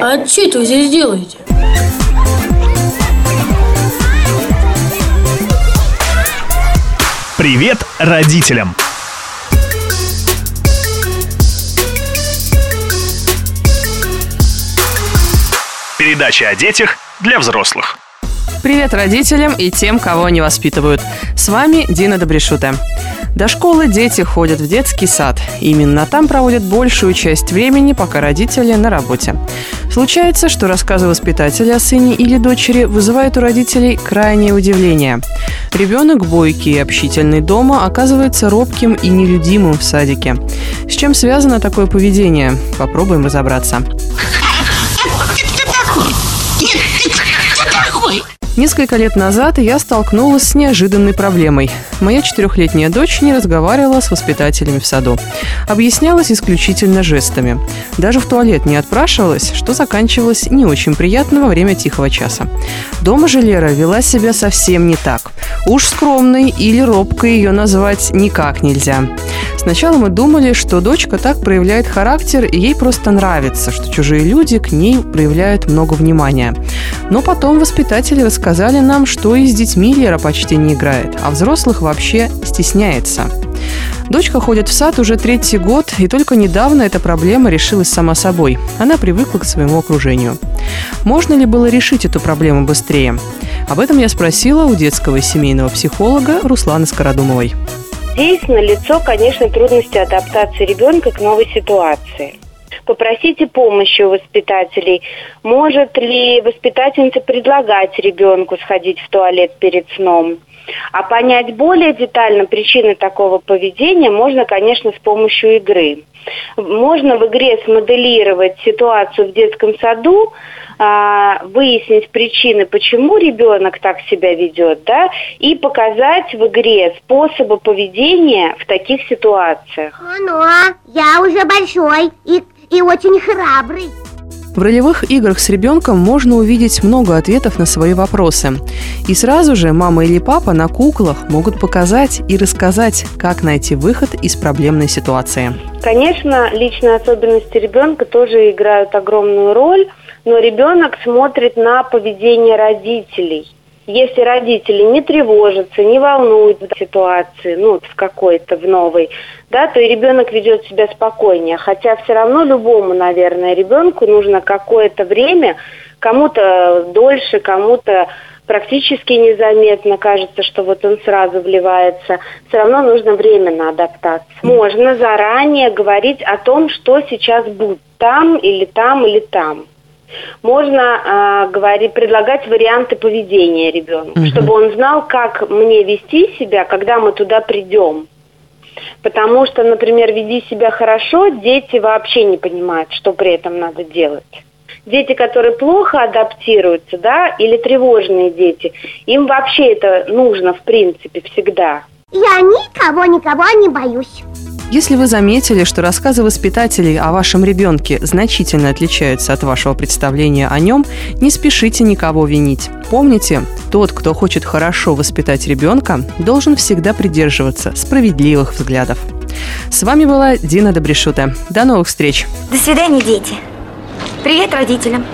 А что это вы здесь делаете? Привет родителям! Передача о детях для взрослых. Привет родителям и тем, кого они воспитывают. С вами Дина Добрешута. До школы дети ходят в детский сад. Именно там проводят большую часть времени, пока родители на работе. Случается, что рассказы воспитателя о сыне или дочери вызывают у родителей крайнее удивление. Ребенок бойкий и общительный дома оказывается робким и нелюдимым в садике. С чем связано такое поведение? Попробуем разобраться. Несколько лет назад я столкнулась с неожиданной проблемой. Моя четырехлетняя дочь не разговаривала с воспитателями в саду. Объяснялась исключительно жестами. Даже в туалет не отпрашивалась, что заканчивалось не очень приятно во время тихого часа. Дома же Лера вела себя совсем не так. Уж скромной или робкой ее назвать никак нельзя. Сначала мы думали, что дочка так проявляет характер, и ей просто нравится, что чужие люди к ней проявляют много внимания. Но потом воспитатели рассказали нам, что и с детьми Лера почти не играет, а взрослых вообще стесняется. Дочка ходит в сад уже третий год, и только недавно эта проблема решилась сама собой. Она привыкла к своему окружению. Можно ли было решить эту проблему быстрее? Об этом я спросила у детского и семейного психолога Русланы Скородумовой. Здесь налицо, конечно, трудности адаптации ребенка к новой ситуации. Попросите помощи у воспитателей. Может ли воспитательница предлагать ребенку сходить в туалет перед сном? А понять более детально причины такого поведения можно, конечно, с помощью игры. Можно в игре смоделировать ситуацию в детском саду, а, выяснить причины, почему ребенок так себя ведет, да, и показать в игре способы поведения в таких ситуациях. Ну, я уже большой и, и очень храбрый. В ролевых играх с ребенком можно увидеть много ответов на свои вопросы. И сразу же мама или папа на куклах могут показать и рассказать, как найти выход из проблемной ситуации. Конечно, личные особенности ребенка тоже играют огромную роль, но ребенок смотрит на поведение родителей – если родители не тревожатся, не волнуют в ситуации, ну, в какой-то, в новой, да, то и ребенок ведет себя спокойнее. Хотя все равно любому, наверное, ребенку нужно какое-то время, кому-то дольше, кому-то практически незаметно кажется, что вот он сразу вливается. Все равно нужно время на адаптацию. Можно заранее говорить о том, что сейчас будет там или там или там. Можно э, говорить, предлагать варианты поведения ребенку, угу. чтобы он знал, как мне вести себя, когда мы туда придем. Потому что, например, веди себя хорошо, дети вообще не понимают, что при этом надо делать. Дети, которые плохо адаптируются, да, или тревожные дети, им вообще это нужно, в принципе, всегда. Я никого-никого не боюсь. Если вы заметили, что рассказы воспитателей о вашем ребенке значительно отличаются от вашего представления о нем, не спешите никого винить. Помните, тот, кто хочет хорошо воспитать ребенка, должен всегда придерживаться справедливых взглядов. С вами была Дина Добрешута. До новых встреч. До свидания, дети. Привет родителям.